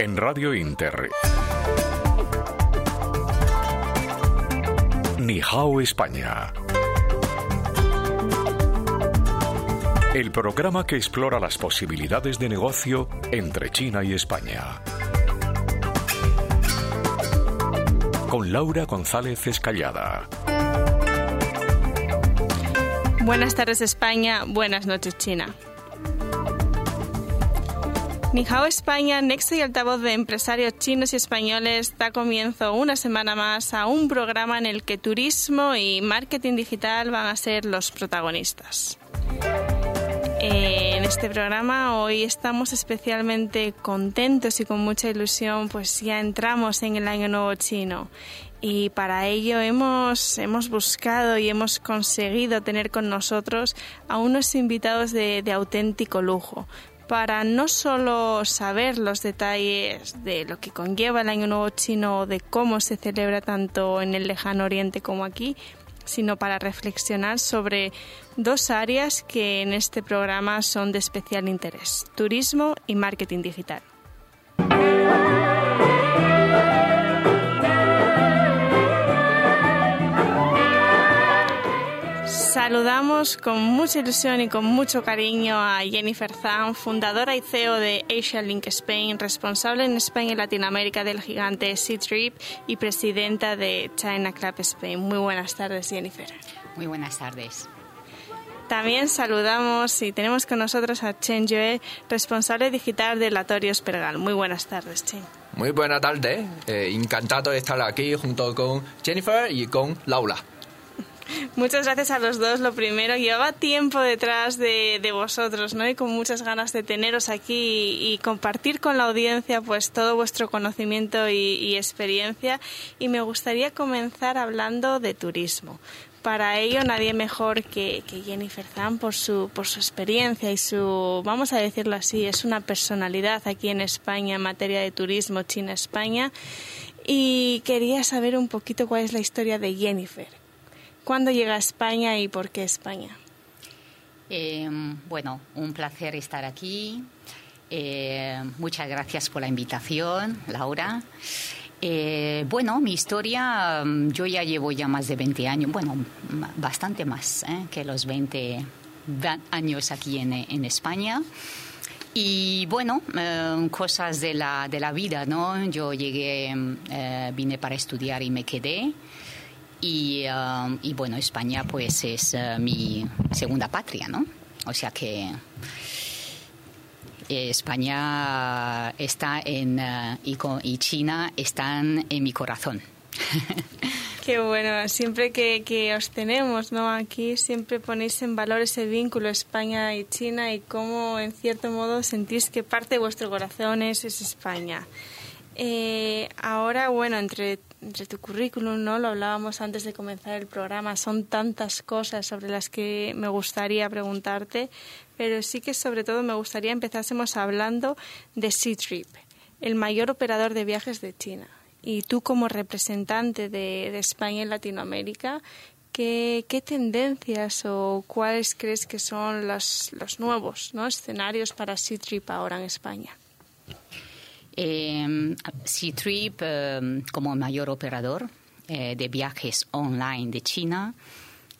En Radio Inter. Nihao España. El programa que explora las posibilidades de negocio entre China y España. Con Laura González Escallada. Buenas tardes España, buenas noches China. Nihao España, nexo y altavoz de empresarios chinos y españoles, da comienzo una semana más a un programa en el que turismo y marketing digital van a ser los protagonistas. En este programa hoy estamos especialmente contentos y con mucha ilusión, pues ya entramos en el Año Nuevo Chino y para ello hemos, hemos buscado y hemos conseguido tener con nosotros a unos invitados de, de auténtico lujo para no solo saber los detalles de lo que conlleva el Año Nuevo Chino, de cómo se celebra tanto en el lejano oriente como aquí, sino para reflexionar sobre dos áreas que en este programa son de especial interés, turismo y marketing digital. Saludamos con mucha ilusión y con mucho cariño a Jennifer Zhang, fundadora y CEO de Asia Link Spain, responsable en España y Latinoamérica del gigante C-Trip y presidenta de China Club Spain. Muy buenas tardes, Jennifer. Muy buenas tardes. También saludamos y tenemos con nosotros a Chen Yue, responsable digital de Latorios Pergal. Muy buenas tardes, Chen. Muy buenas tardes. Eh, encantado de estar aquí junto con Jennifer y con Laura. Muchas gracias a los dos. Lo primero, llevaba tiempo detrás de, vosotros, ¿no? Y con muchas ganas de teneros aquí y, compartir con la audiencia, pues, todo vuestro conocimiento y, experiencia. Y me gustaría comenzar hablando de turismo. Para ello, nadie mejor que, Jennifer Zan por su, por su experiencia y su, vamos a decirlo así, es una personalidad aquí en España en materia de turismo, China-España. Y quería saber un poquito cuál es la historia de Jennifer ¿Cuándo llega a España y por qué España? Eh, bueno, un placer estar aquí. Eh, muchas gracias por la invitación, Laura. Eh, bueno, mi historia, mm, yo ya llevo ya más de 20 años, bueno, bastante más que los 20 años aquí en, en España. Y bueno, cosas de la, de la vida, ¿no? Yo llegué, vine para estudiar y me quedé. Um, y, bueno, España pues es uh, mi segunda patria, ¿no? O sea que España está en uh, y, China están en mi corazón. Qué bueno, siempre que, que, os tenemos, ¿no? Aquí siempre ponéis en valor ese vínculo España y China y cómo en cierto modo sentís que parte de vuestro corazón es, es España. Eh, ahora, bueno, entre entre tu currículum, ¿no? Lo hablábamos antes de comenzar el programa, son tantas cosas sobre las que me gustaría preguntarte, pero sí que sobre todo me gustaría empezásemos hablando de Trip, el mayor operador de viajes de China. Y tú como representante de, España en Latinoamérica, ¿qué, tendencias o cuáles crees que son los, los nuevos ¿no? escenarios para Trip ahora en España? Eh, C-Trip, em, como mayor operador eh, de viajes online de China,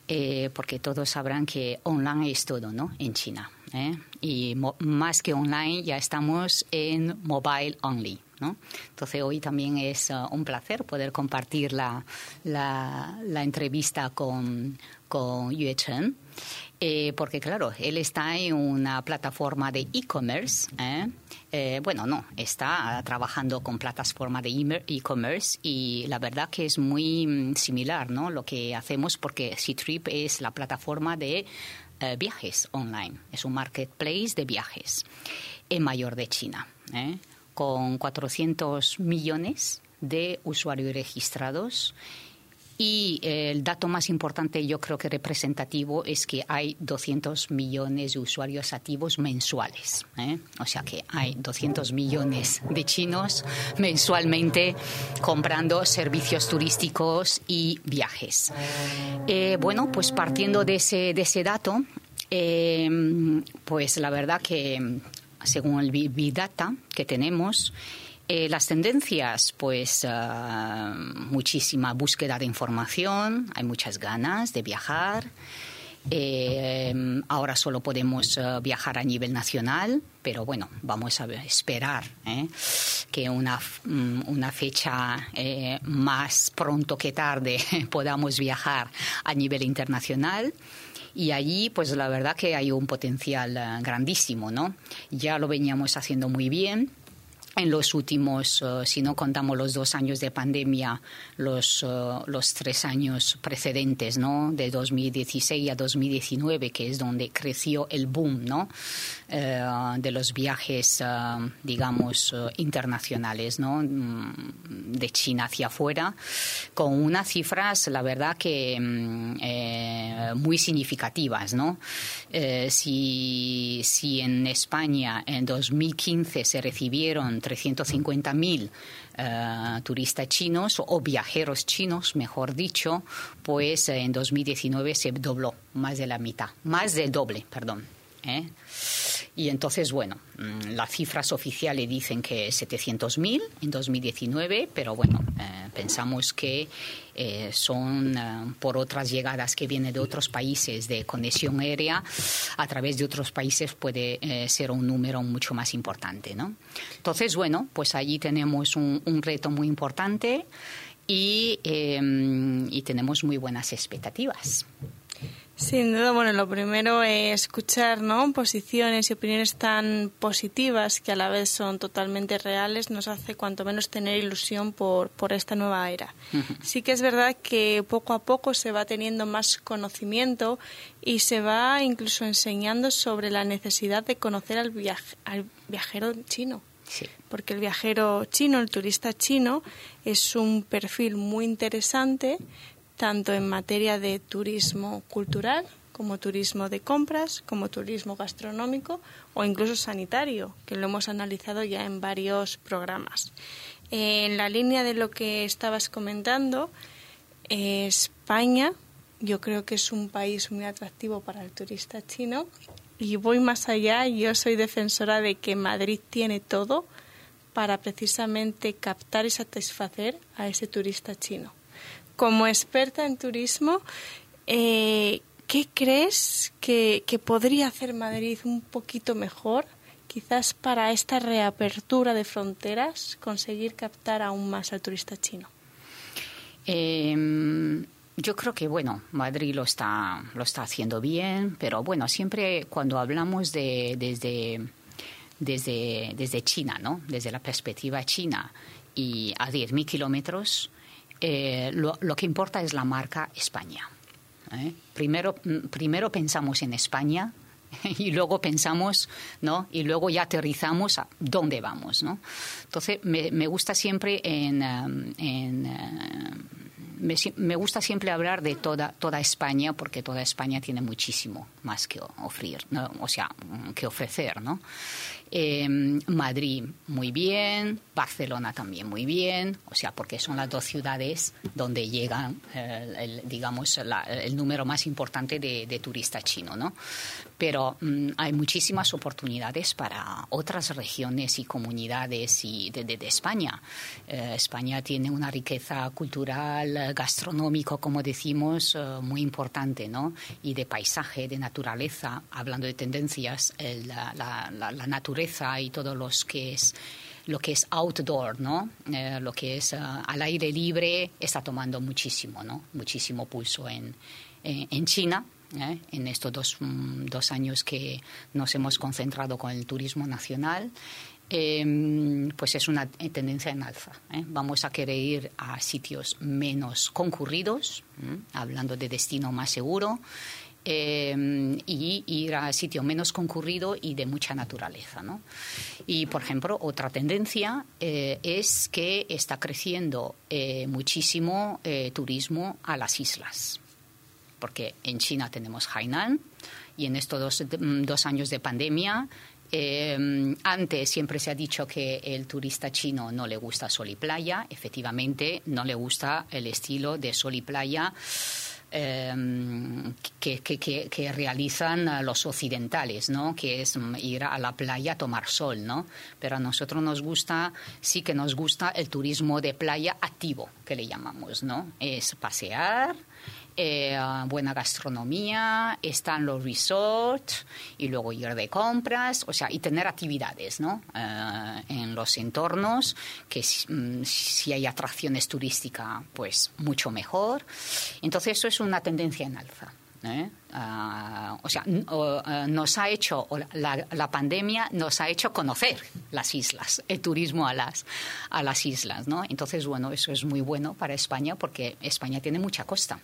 eh, porque todos sabrán que online es todo, ¿no? En China. ¿eh? Y más que online, ya estamos en mobile only. ¿no? Entonces hoy también es uh, un placer poder compartir la, la, la entrevista con, con Yue. Eh, porque claro, él está en una plataforma de e-commerce. ¿eh? Eh, bueno, no, está trabajando con plataforma de e-commerce y la verdad que es muy mm, similar, ¿no? Lo que hacemos porque Ctrip es la plataforma de viajes online, es un marketplace de viajes en mayor de China, con 400 millones de usuarios registrados y eh, el dato más importante, yo creo que representativo, es que hay 200 millones de usuarios activos mensuales. ¿eh? O sea que hay 200 millones de chinos mensualmente comprando servicios turísticos y viajes. Eh, bueno, pues partiendo de ese, de ese dato, pues la verdad que según el Big Data que tenemos, las tendencias, pues muchísima búsqueda de información, hay muchas ganas de viajar. Eh, ahora solo podemos eh, viajar a nivel nacional, pero bueno, vamos a esperar ¿eh? que una, mm, una fecha más pronto que tarde podamos viajar a nivel internacional. Y allí, pues la verdad que hay un potencial grandísimo, ¿no? Ya lo veníamos haciendo muy bien en los últimos, eh, si no contamos los dos años de pandemia, los, eh, los tres años precedentes, ¿no? De 2016 a 2019, que es donde creció el boom, ¿no? Eh, de los viajes, digamos, internacionales, ¿no? Mm, de China hacia afuera, con unas cifras, la verdad que mm, muy significativas, ¿no? si, si en España en 2015 se recibieron 350.000 uh, turistas chinos o viajeros chinos, mejor dicho, pues en 2019 se dobló más de la mitad, más del doble, perdón. ¿eh? Y entonces, bueno, mm, las cifras oficiales dicen que 700.000 en 2019, pero bueno, eh, pensamos que eh, son eh, por otras llegadas que vienen de otros países de conexión aérea, a través de otros países puede ser un número mucho más importante, ¿no? Entonces, bueno, pues allí tenemos un, un reto muy importante y, y tenemos muy buenas expectativas. Sin duda, bueno, lo primero es escuchar ¿no? posiciones y opiniones tan positivas que a la vez son totalmente reales, nos hace cuanto menos tener ilusión por, por esta nueva era. Sí que es verdad que poco a poco se va teniendo más conocimiento y se va incluso enseñando sobre la necesidad de conocer al, al viajero chino. Porque el viajero chino, el turista chino, es un perfil muy interesante tanto en materia de turismo cultural como turismo de compras, como turismo gastronómico o incluso sanitario, que lo hemos analizado ya en varios programas. En la línea de lo que estabas comentando, España yo creo que es un país muy atractivo para el turista chino y voy más allá, yo soy defensora de que Madrid tiene todo para precisamente captar y satisfacer a ese turista chino como experta en turismo, eh, ¿qué crees que, podría hacer Madrid un poquito mejor? Quizás para esta reapertura de fronteras, conseguir captar aún más al turista chino. Em, yo creo que bueno, Madrid lo está lo está haciendo bien, pero bueno, siempre cuando hablamos de desde desde desde China, ¿no? Desde la perspectiva china y a 10.000 kilómetros, eh, lo, que importa es la marca España. ¿eh? Primero, mm, primero pensamos en España y luego pensamos, ¿no? Y luego ya aterrizamos a dónde vamos, ¿no? Entonces, me, gusta siempre en, en uh, me, gusta siempre hablar de toda, toda España porque toda España tiene muchísimo más que ofrecer, o sea, que ofrecer, ¿no? Em, Madrid muy bien, Barcelona también muy bien, o sea, porque son las dos ciudades donde llegan, eh, el, digamos, el número más importante de, turistas chinos, ¿no? Pero mm, hay muchísimas oportunidades para otras regiones y comunidades y de, España. Eh, España tiene una riqueza cultural, gastronómico, como decimos, eh, muy importante, ¿no? Y de paisaje, de naturaleza, hablando de tendencias, la, la, la naturaleza y todo los que es lo que es outdoor, ¿no? Eh, lo que es eh, al aire libre está tomando muchísimo, ¿no? Muchísimo pulso en, en, China. ¿eh? En estos dos, mm, dos, años que nos hemos concentrado con el turismo nacional, em, pues es una tendencia en alza. Vamos a querer ir a sitios menos concurridos, hablando de destino más seguro, Em, y ir a sitio menos concurrido y de mucha naturaleza. ¿no? Y, por ejemplo, otra tendencia eh, es que está creciendo eh, muchísimo eh, turismo a las islas. Porque en China tenemos Hainan y en estos dos, dos años de pandemia em, antes siempre se ha dicho que el turista chino no le gusta sol y playa. Efectivamente, no le gusta el estilo de sol y playa Em, que, realizan los occidentales, ¿no? Que es ir a la playa a tomar sol, ¿no? Pero a nosotros nos gusta, sí que nos gusta el turismo de playa activo, que le llamamos, ¿no? Es pasear, eh, buena gastronomía, están los resorts y luego ir de compras, o sea, y tener actividades, ¿no? Eh, en los entornos, que mm, si, hay atracciones turísticas, pues mucho mejor. Entonces, eso es una tendencia en alza. ¿eh? Ah, o sea, nos ha hecho, la, la, pandemia nos ha hecho conocer las islas, el turismo a las, a las islas, ¿no? Entonces, bueno, eso es muy bueno para España porque España tiene mucha costa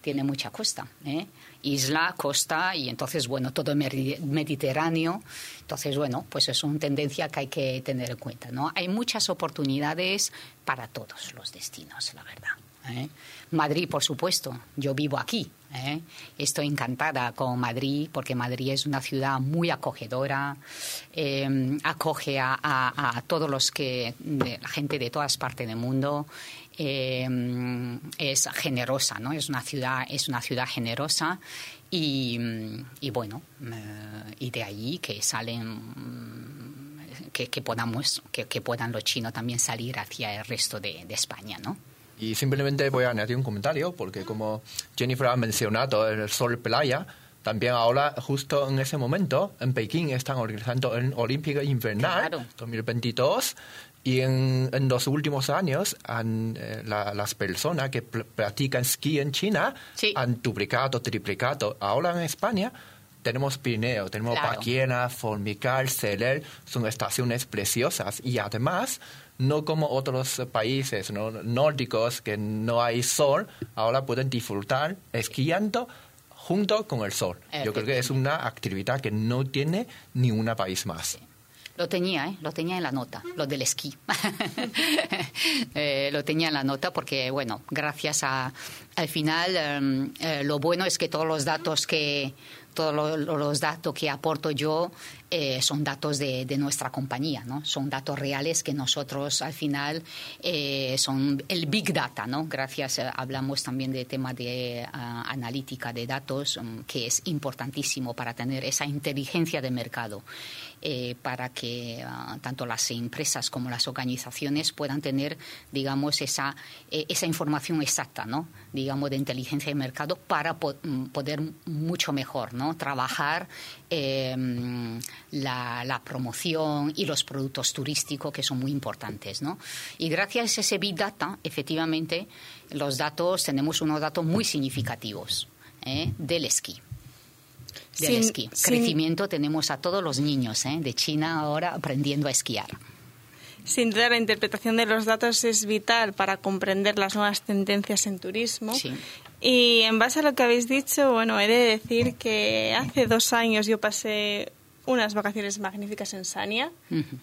tiene mucha costa. ¿eh? Isla, costa y entonces, bueno, todo Mediterráneo. Entonces, bueno, pues es una tendencia que hay que tener en cuenta. ¿no? Hay muchas oportunidades para todos los destinos, la verdad. ¿eh? Madrid, por supuesto, yo vivo aquí. ¿Eh? Estoy encantada con Madrid porque Madrid es una ciudad muy acogedora, acoge a, todos los que, la gente de todas partes del mundo eh, es generosa, ¿no? Es una ciudad, es una ciudad generosa y, bueno, eh, y de ahí que salen que, podamos, que, puedan los chinos también salir hacia el resto de, España, ¿no? Y simplemente voy a añadir un comentario, porque como Jennifer ha mencionado el sol playa, también ahora, justo en ese momento, en Pekín están organizando el Olímpico Invernal 2022 y en, en, los últimos años, han, eh, las personas que practican esquí en China han duplicado, triplicado. Ahora en España tenemos Pirineo, tenemos claro. Formical, Celer, son estaciones preciosas. Y además, no como otros países nórdicos que no hay sol, ahora pueden disfrutar esquiando junto con el sol. Yo creo que es una actividad que no tiene ningún país más. Lo tenía, ¿eh? lo tenía en la nota, lo del esquí. Eh, lo tenía en la nota porque, bueno, gracias a, al final, em, eh, lo bueno es que todos los datos que, todos los datos que aporto yo eh, son datos de, nuestra compañía, ¿no? Son datos reales que nosotros al final eh, son el big data, ¿no? Gracias, eh, hablamos también de tema de ah, analítica de datos, um, que es importantísimo para tener esa inteligencia de mercado. Para que ah, tanto las empresas como las organizaciones puedan tener, digamos, esa, esa información exacta, ¿no? digamos, de inteligencia de mercado para mm, poder mucho mejor, ¿no? Trabajar em, la, promoción y los productos turísticos que son muy importantes, ¿no? Y gracias a ese Big Data, efectivamente, los datos, tenemos unos datos muy significativos ¿eh? del esquí del esquí. Crecimiento tenemos a todos los niños ¿eh? de China ahora aprendiendo a esquiar. Sin duda, la interpretación de los datos es vital para comprender las nuevas tendencias en turismo. Y en base a lo que habéis dicho, bueno, he de decir que hace dos años yo pasé unas vacaciones magníficas en Sania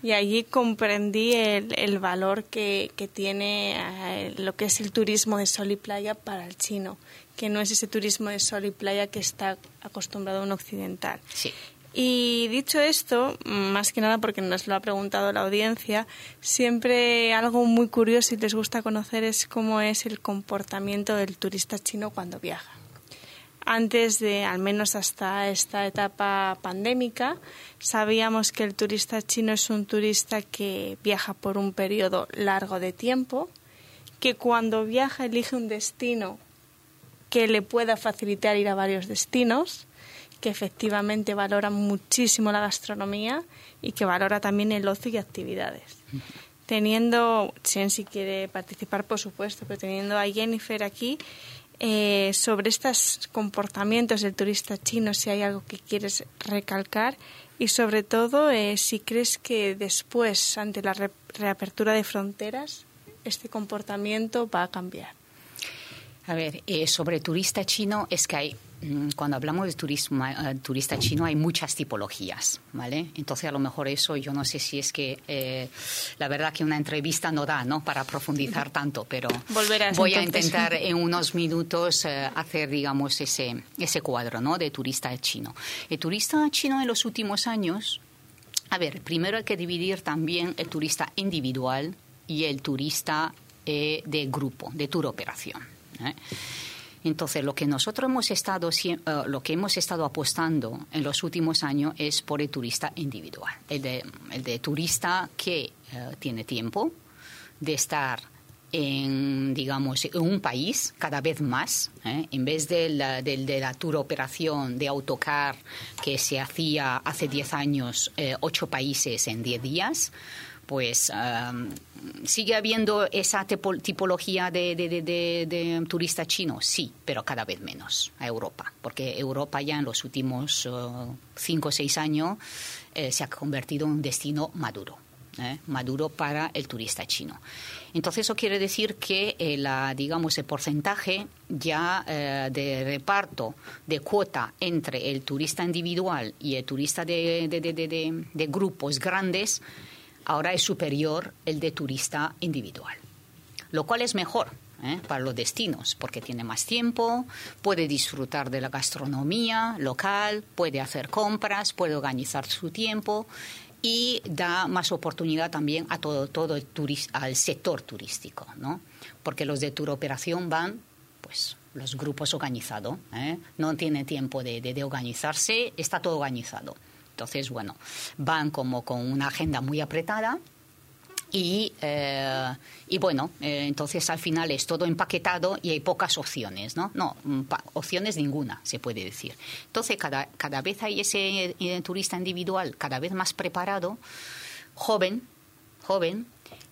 y allí comprendí el, valor que, tiene eh, lo que es el turismo de sol y playa para el chino, que no es ese turismo de sol y playa que está acostumbrado un occidental. Sí. Y dicho esto, más que nada porque nos lo ha preguntado la audiencia, siempre algo muy curioso y les gusta conocer es cómo es el comportamiento del turista chino cuando viaja. Antes de, al menos hasta esta etapa pandémica, sabíamos que el turista chino es un turista que viaja por un periodo largo de tiempo, que cuando viaja elige un destino que le pueda facilitar ir a varios destinos, que efectivamente valora muchísimo la gastronomía y que valora también el ocio y actividades. Teniendo, Chen si quiere participar, por supuesto, pero teniendo a Jennifer aquí, eh, sobre estos comportamientos del turista chino, si hay algo que quieres recalcar y sobre todo eh, si crees que después, ante la reapertura de fronteras, este comportamiento va a cambiar. A ver, eh, sobre turista chino es que hay Mm, cuando hablamos de turismo, eh, turista chino hay muchas tipologías, ¿vale? Entonces a lo mejor eso yo no sé si es que eh, la verdad que una entrevista no da, ¿no? Para profundizar tanto, pero voy a intentar en unos minutos eh, hacer, digamos, ese, ese cuadro, ¿no? De turista chino. El turista chino en los últimos años, a ver, primero hay que dividir también el turista individual y el turista de grupo, de tour operación. Entonces, lo que nosotros hemos estado, eh, lo que hemos estado apostando en los últimos años es por el turista individual, el de, el de turista que eh, tiene tiempo de estar en, digamos, en un país cada vez más, ¿eh? en vez de la, de, la tour operación de autocar que se hacía hace 10 años, ocho países en 10 días, pues sigue habiendo esa tipología de, turista chino, sí, pero cada vez menos a Europa, porque Europa ya en los últimos uh, cinco o seis años eh, se ha convertido en un destino maduro. ¿eh? maduro para el turista chino. Entonces eso quiere decir que eh, la, digamos el porcentaje ya de reparto de cuota entre el turista individual y el turista de, de grupos grandes ahora es superior el de turista individual, lo cual es mejor. ¿eh? para los destinos, porque tiene más tiempo, puede disfrutar de la gastronomía local, puede hacer compras, puede organizar su tiempo y da más oportunidad también a todo, el al sector turístico, ¿no? Porque los de tour operación van, pues, los grupos organizados, ¿eh? no tiene tiempo de, de organizarse, está todo organizado. Entonces, bueno, van como con una agenda muy apretada. Y, eh, y bueno, eh, entonces al final es todo empaquetado y hay pocas opciones, ¿no? No, opciones ninguna, se puede decir. Entonces cada, cada vez hay ese eh, turista individual cada vez más preparado, joven, joven,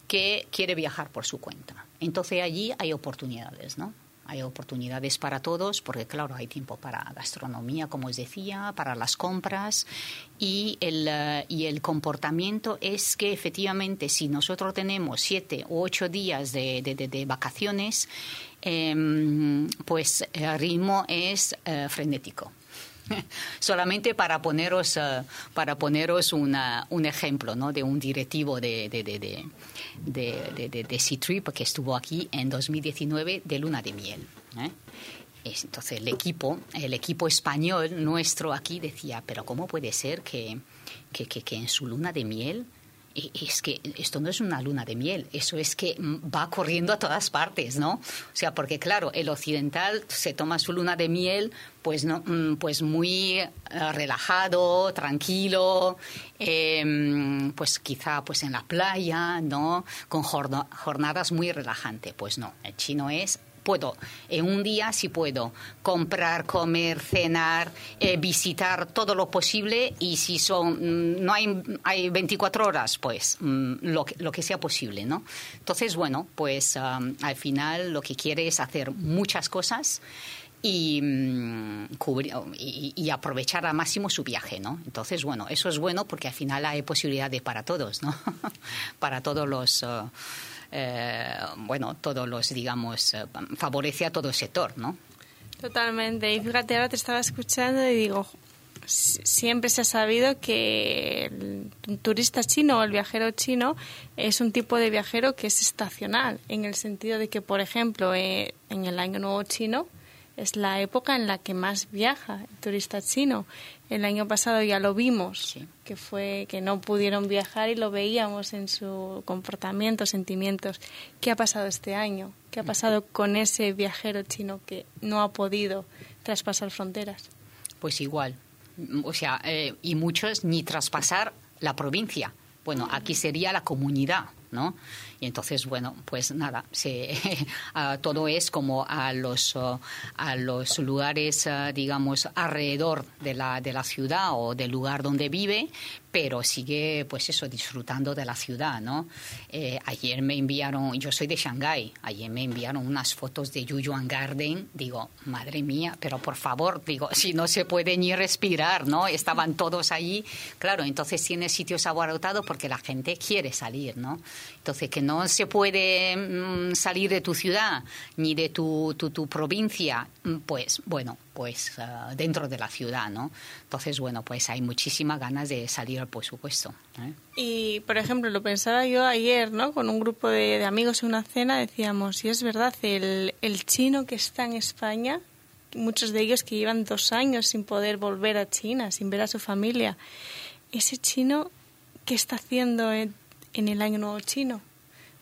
que quiere viajar por su cuenta. Entonces allí hay oportunidades, ¿no? Hay oportunidades para todos, porque claro, hay tiempo para gastronomía, como os decía, para las compras y el, eh, y el comportamiento es que efectivamente si nosotros tenemos siete u ocho días de, de, vacaciones, em, pues el ritmo es eh, frenético. Solamente para poneros, uh, para poneros un ejemplo ¿no? de un directivo de, de, de, de, de, de C-Trip que estuvo aquí en 2019 de luna de miel. ¿eh? Entonces el equipo, el equipo español nuestro aquí decía, pero ¿cómo puede ser que, que, que, que en su luna de miel es que esto no es una luna de miel, eso es que va corriendo a todas partes, ¿no? O sea, porque claro, el occidental se toma su luna de miel, pues no, mm, pues muy eh, relajado, tranquilo, em, pues quizá pues en la playa, ¿no? Con jornadas muy relajantes. Pues no, el chino es puedo, en un día sí puedo comprar, comer, cenar, eh, visitar todo lo posible y si son, mm, no hay, hay 24 horas, pues mm, lo, que, lo que sea posible, ¿no? Entonces, bueno, pues al final lo que quiere es hacer muchas cosas. Y, mm, y, aprovechar al máximo su viaje, ¿no? Entonces, bueno, eso es bueno porque al final hay posibilidades para todos, ¿no? para todos los... Uh, eh, bueno, todos los, digamos, eh, favorece a todo el sector, ¿no? Totalmente. Y fíjate, ahora te estaba escuchando y digo, siempre se ha sabido que el turista chino o el viajero chino es un tipo de viajero que es estacional, en el sentido de que, por ejemplo, eh, en el Año Nuevo chino es la época en la que más viaja el turista chino el año pasado ya lo vimos, que fue que no pudieron viajar y lo veíamos en su comportamiento, sentimientos. ¿Qué ha pasado este año? ¿Qué ha pasado con ese viajero chino que no ha podido traspasar fronteras? Pues igual, o sea, eh, y muchos ni traspasar la provincia. Bueno, aquí sería la comunidad, ¿no? Entonces, bueno, pues nada, se, todo es como a los, a los lugares, digamos, alrededor de la, de la ciudad o del lugar donde vive, pero sigue, pues eso, disfrutando de la ciudad, ¿no? Eh, ayer me enviaron, yo soy de Shanghái, ayer me enviaron unas fotos de Yuyuan Garden, digo, madre mía, pero por favor, digo, si no se puede ni respirar, ¿no? Estaban todos allí, claro, entonces tiene sitios abarrotados porque la gente quiere salir, ¿no? Entonces, que no se puede mm, salir de tu ciudad ni de tu, tu, provincia, mm, pues bueno, pues ah, dentro de la ciudad, ¿no? Entonces, bueno, pues hay muchísimas ganas de salir, por supuesto. ¿eh? Y, por ejemplo, lo pensaba yo ayer, ¿no? Con un grupo de, amigos en una cena, decíamos, y es verdad, el, el chino que está en España, muchos de ellos que llevan dos años sin poder volver a China, sin ver a su familia, ese chino, ¿qué está haciendo en, en el Año Nuevo Chino?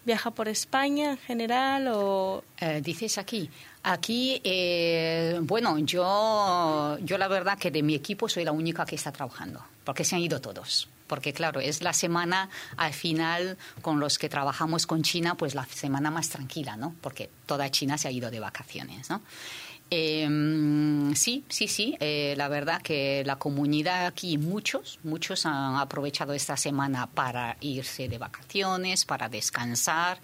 ¿Viaja por España en general o...? Eh, dices aquí. Aquí, eh, bueno, yo, yo la verdad que de mi equipo soy la única que está trabajando, porque se han ido todos. Porque claro, es la semana al final con los que trabajamos con China, pues la semana más tranquila, ¿no? Porque toda China se ha ido de vacaciones, ¿no? Eh, sí, sí, sí. Eh, la verdad que la comunidad aquí, muchos, muchos han aprovechado esta semana para irse de vacaciones, para descansar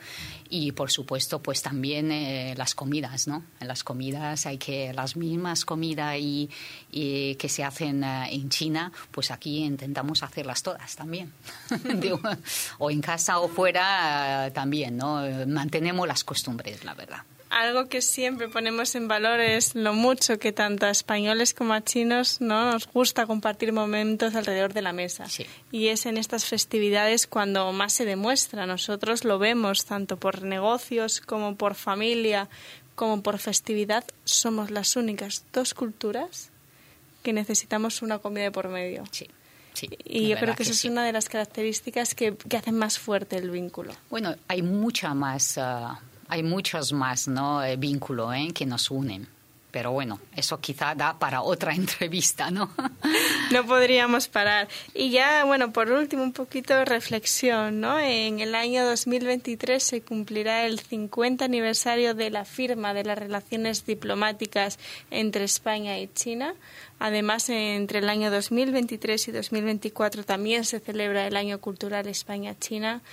y, por supuesto, pues también eh, las comidas, ¿no? Las comidas hay que las mismas comidas y, que se hacen eh, en China, pues aquí intentamos hacerlas todas también. o en casa o fuera también, ¿no? Mantenemos las costumbres, la verdad algo que siempre ponemos en valor es lo mucho que tanto a españoles como a chinos ¿no? nos gusta compartir momentos alrededor de la mesa. Y es en estas festividades cuando más se demuestra. Nosotros lo vemos tanto por negocios como por familia, como por festividad. Somos las únicas dos culturas que necesitamos una comida de por medio. Sí. y yo creo que, esa es una de las características que, hacen más fuerte el vínculo. Bueno, hay mucha más ah, hay muchos más ¿no? Eh, vínculos ¿eh? que nos unen. Pero bueno, eso quizá da para otra entrevista, ¿no? no podríamos parar. Y ya, bueno, por último, un poquito de reflexión, ¿no? En el año 2023 se cumplirá el 50 aniversario de la firma de las relaciones diplomáticas entre España y China. Además, entre el año 2023 y 2024 también se celebra el Año Cultural España-China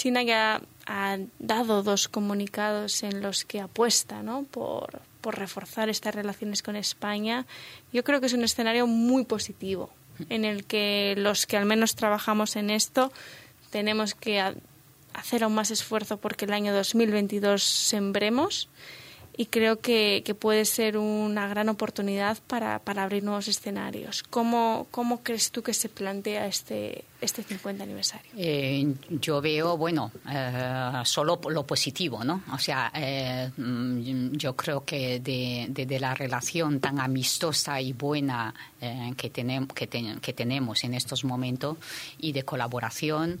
China ya ha dado dos comunicados en los que apuesta ¿no? por, por reforzar estas relaciones con España. Yo creo que es un escenario muy positivo en el que los que al menos trabajamos en esto tenemos que hacer aún más esfuerzo porque el año 2022 sembremos y creo que, que, puede ser una gran oportunidad para, para abrir nuevos escenarios. ¿Cómo, ¿Cómo, crees tú que se plantea este, este 50 aniversario? Eh, yo veo, bueno, eh, solo lo positivo, ¿no? O sea, eh, mm, yo creo que de, de, la relación tan amistosa y buena que, tenemos que, que, tenemos en estos momentos y de colaboración,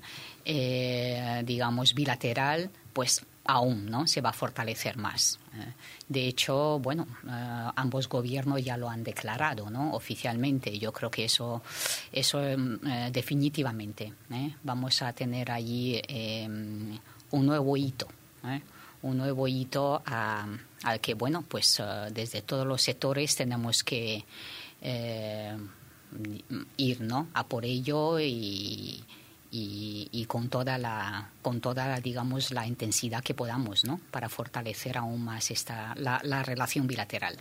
digamos, bilateral, pues aún no se va a fortalecer más. Eh, de hecho, bueno, eh, ambos gobiernos ya lo han declarado, ¿no? Oficialmente. Yo creo que eso, eso em, eh, definitivamente vamos a tener allí em, un nuevo hito, un nuevo hito al que, bueno, pues desde todos los sectores tenemos que ir, ¿no? A por ello y y, con toda la con toda digamos la intensidad que podamos no para fortalecer aún más esta la, la relación bilateral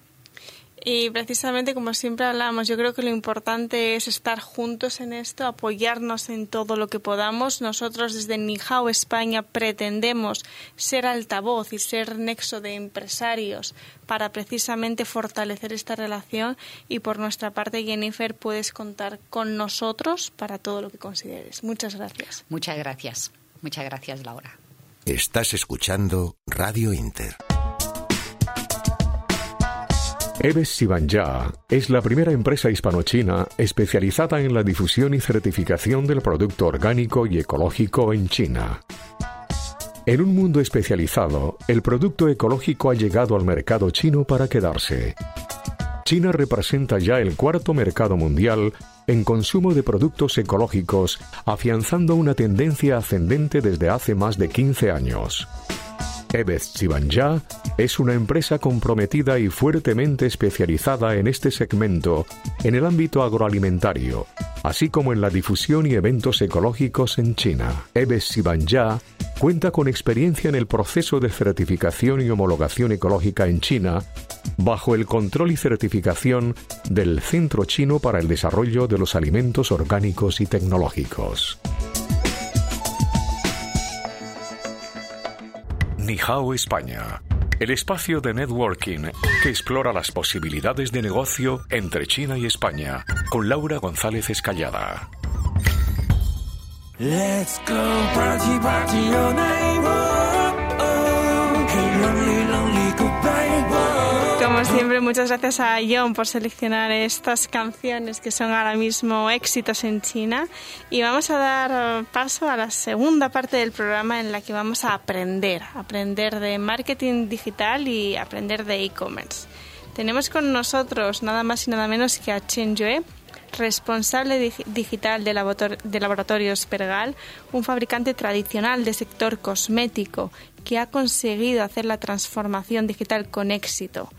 y precisamente como siempre hablamos, yo creo que lo importante es estar juntos en esto, apoyarnos en todo lo que podamos. Nosotros desde Nijao España pretendemos ser altavoz y ser nexo de empresarios para precisamente fortalecer esta relación y por nuestra parte Jennifer puedes contar con nosotros para todo lo que consideres. Muchas gracias. Muchas gracias. Muchas gracias Laura. Estás escuchando Radio Inter. Eves Sibanja es la primera empresa hispano-china especializada en la difusión y certificación del producto orgánico y ecológico en China. En un mundo especializado, el producto ecológico ha llegado al mercado chino para quedarse. China representa ya el cuarto mercado mundial en consumo de productos ecológicos, afianzando una tendencia ascendente desde hace más de 15 años. Ebez Chibanja es una empresa comprometida y fuertemente especializada en este segmento en el ámbito agroalimentario, así como en la difusión y eventos ecológicos en China. Ebez Chibanja cuenta con experiencia en el proceso de certificación y homologación ecológica en China bajo el control y certificación del Centro Chino para el Desarrollo de los Alimentos Orgánicos y Tecnológicos. Nihao España, el espacio de networking que explora las posibilidades de negocio entre China y España, con Laura González Escallada. Let's go como siempre, muchas gracias a John por seleccionar estas canciones que son ahora mismo éxitos en China. Y vamos a dar paso a la segunda parte del programa en la que vamos a aprender, aprender de marketing digital y aprender de e-commerce. Tenemos con nosotros nada más y nada menos que a Chen Yue, responsable digital de, Laboratorios Pergal, un fabricante tradicional de sector cosmético que ha conseguido hacer la transformación digital con éxito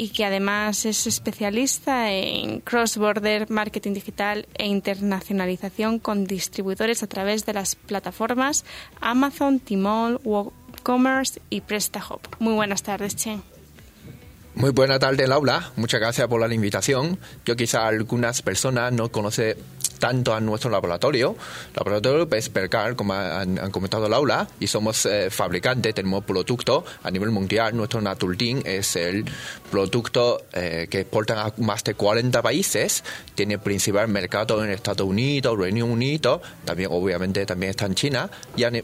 y que además es especialista en cross-border marketing digital e internacionalización con distribuidores a través de las plataformas Amazon, Tmall, WooCommerce y PrestaHop. Muy buenas tardes, Chen. Muy buena tarde, Laura. Muchas gracias por la invitación. Yo quizá algunas personas no conocen tanto a nuestro laboratorio. Laboratorio Percal, como han, comentado Laura, y somos eh, fabricantes, tenemos productos a nivel mundial. Nuestro Naturtin es el producto eh, que exportan a más de 40 países. Tiene principal mercado en Estados Unidos, Reino Unido, también obviamente también está en China. Y en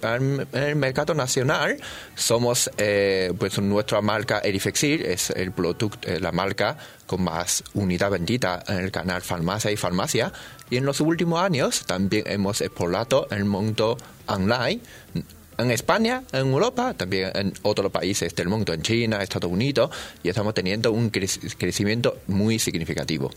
el mercado nacional somos, eh, pues nuestra marca Erifexil es el producto, la marca con más unidad vendida en el canal Farmacia y Farmacia. Y en los últimos años también hemos explorado el mundo online en España, en Europa, también en otros países del mundo, en China, Estados Unidos, y estamos teniendo un crecimiento muy significativo.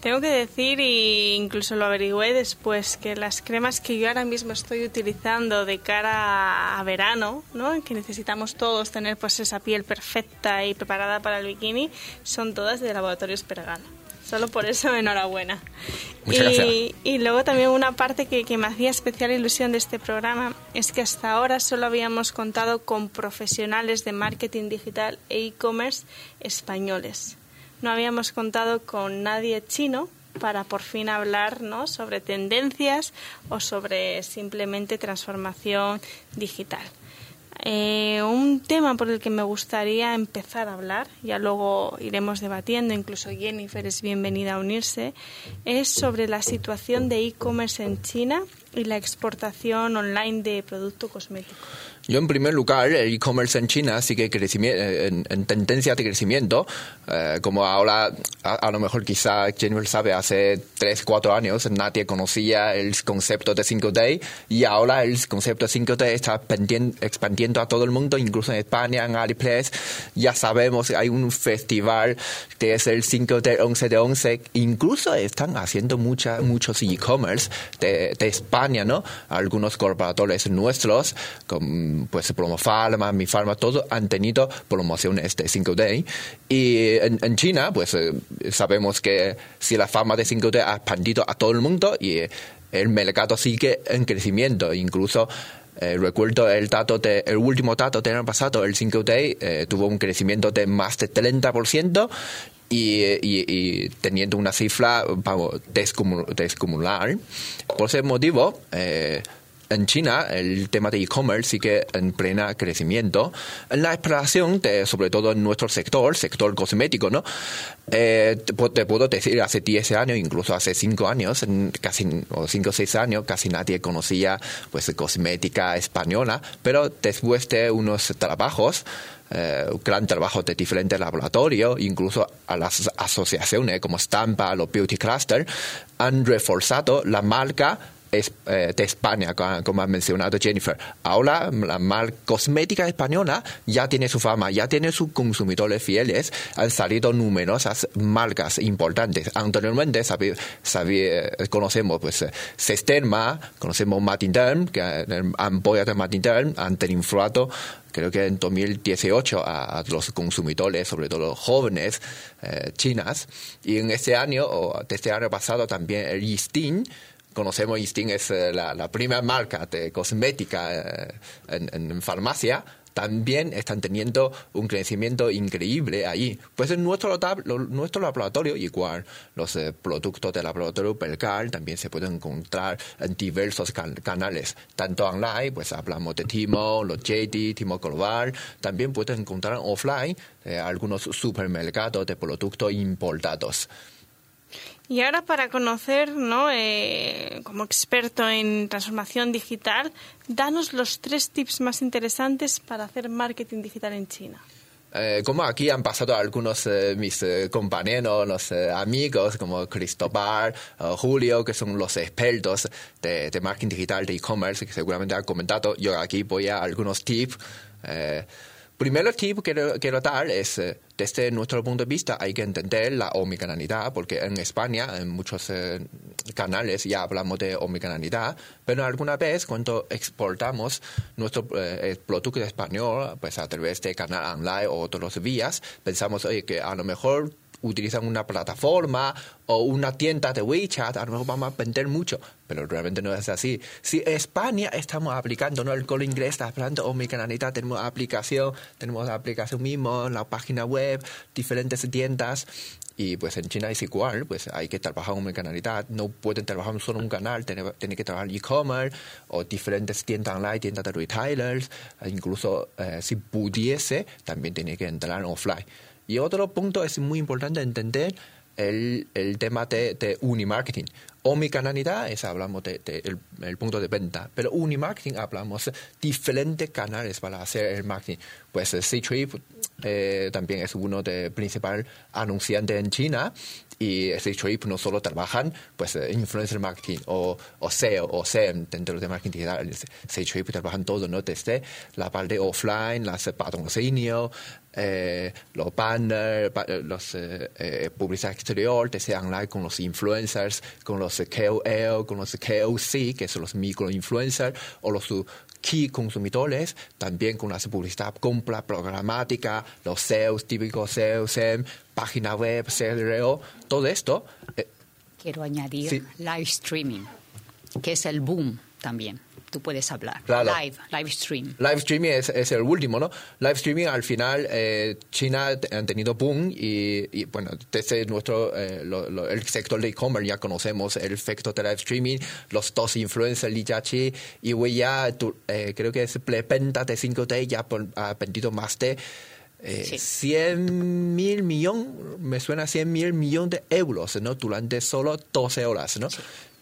Tengo que decir, e incluso lo averigüé después, que las cremas que yo ahora mismo estoy utilizando de cara a verano, ¿no? que necesitamos todos tener pues esa piel perfecta y preparada para el bikini, son todas de Laboratorios Pergano. Solo por eso, enhorabuena. y, y, luego también una parte que, que me hacía especial ilusión de este programa es que hasta ahora solo habíamos contado con profesionales de marketing digital e e-commerce españoles no habíamos contado con nadie chino para por fin hablar sobre tendencias o sobre simplemente transformación digital. Eh, un tema por el que me gustaría empezar a hablar, ya luego iremos debatiendo, incluso Jennifer es bienvenida a unirse, es sobre la situación de e-commerce en China y la exportación online de producto cosmético. Yo, en primer lugar, el e-commerce en China sigue eh, en, en, tendencia de crecimiento. Eh, como ahora, a, lo mejor quizá Jennifer sabe, hace 3, 4 años nadie conocía el concepto de 5D y ahora el concepto de 5D está expandiendo a todo el mundo, incluso en España, en AliExpress. Ya sabemos hay un festival que es el 5D 11 de 11. Incluso están haciendo mucha, muchos e-commerce de, de, España, ¿no? Algunos corporadores nuestros, con pues Promofarma, Mi Pharma, todos han tenido promociones de 5D. Y en, China, pues eh, sabemos que si la fama de 5D ha expandido a todo el mundo y el mercado sigue en crecimiento, incluso eh, recuerdo el dato de, el último dato del año pasado, el 5D eh, tuvo un crecimiento de más de 30% y, y, teniendo una cifra vamos, descomunal. Por ese motivo, en China el tema de e-commerce sigue en plena crecimiento. En la exploración, de, sobre todo en nuestro sector, sector cosmético, ¿no? Eh, te, puedo decir, hace 10 años, incluso hace 5 años, casi, o 5 o 6 años, casi nadie conocía pues cosmética española, pero después de unos trabajos, eh, gran trabajo de diferentes laboratorios, incluso a las asociaciones como Stampa, los Beauty Cluster, han reforzado la marca de España, como ha mencionado Jennifer. Ahora la marca cosmética española ya tiene su fama, ya tiene sus consumidores fieles. Han salido numerosas marcas importantes. Anteriormente conocemos pues Sesterma, conocemos Martin que han apoyado a Martin han inflado creo que en 2018 a, los consumidores, sobre todo jóvenes eh, chinas. Y en este año, o este año pasado también el Eastin conocemos Instinct es eh, la, primera marca de cosmética eh, en, farmacia, también están teniendo un crecimiento increíble ahí. Pues en nuestro, nuestro laboratorio, igual los eh, productos del laboratorio Percal también se pueden encontrar en diversos canales, tanto online, pues hablamos de Timo, los JD, Timo Global, también pueden encontrar offline algunos supermercados de productos importados. Y ahora para conocer, ¿no? Eh, como experto en transformación digital, danos los tres tips más interesantes para hacer marketing digital en China. eh, como aquí han pasado algunos eh, mis eh, compañeros, los amigos como Cristobal, Julio, que son los expertos de, de marketing digital, de e-commerce, que seguramente han comentado, yo aquí voy a algunos tips Primero tip que quiero dar es, eh, desde nuestro punto de vista, hay que entender la omnicanalidad, porque en España, en muchos eh, canales ya hablamos de omnicanalidad, pero alguna vez cuando exportamos nuestro eh, producto español, pues a través de canal online o otros vías, pensamos, oye, que a lo mejor utilizan una plataforma o una tienda de WeChat, a lo mejor vamos a vender mucho, pero realmente no es así. Si España estamos aplicando, ¿no? El colo inglés está hablando omnicanalidad, tenemos aplicación, tenemos la aplicación mismo, la página web, diferentes tiendas, y pues en China es igual, pues hay que trabajar en omnicanalidad, no pueden trabajar solo un canal, tienen, que trabajar e-commerce o diferentes tiendas online, tiendas de retailers, incluso eh, si pudiese, también tiene que entrar en offline. Y otro punto es muy importante entender el, el tema de, de unimarketing. Omnicanalidad es hablamos de, el, punto de venta, pero unimarketing hablamos diferentes canales para hacer el marketing. Pues C-Trip eh, también es uno de principales anunciantes en China y C-Trip no solo trabajan pues eh, influencer marketing o, o SEO o SEM dentro de marketing digital. C-Trip trabajan todo, ¿no? Desde la parte offline, las patrocinios, eh, los banners, eh, los eh, eh, publicidad exterior, desde online con los influencers, con los KOL, con los KOC, que son los microinfluencers, o los key consumidores, también con la publicidad compra programática, los sales, típicos sales, SEM, página web, CRO, todo esto. Quiero añadir live streaming, que es el boom también tú puedes hablar. Live, live stream. Live streaming es, es, el último, ¿no? Live streaming al final, eh, China han tenido boom y, bueno, desde nuestro, eh, el sector de e-commerce ya conocemos el efecto de live streaming, los dos influencers, Li Jiaqi y Wei Ya, eh, creo que es venta de 5D ya ha vendido más de eh, 100 mil millones, me suena 100 mil millones de euros, ¿no? Durante solo 12 horas, ¿no?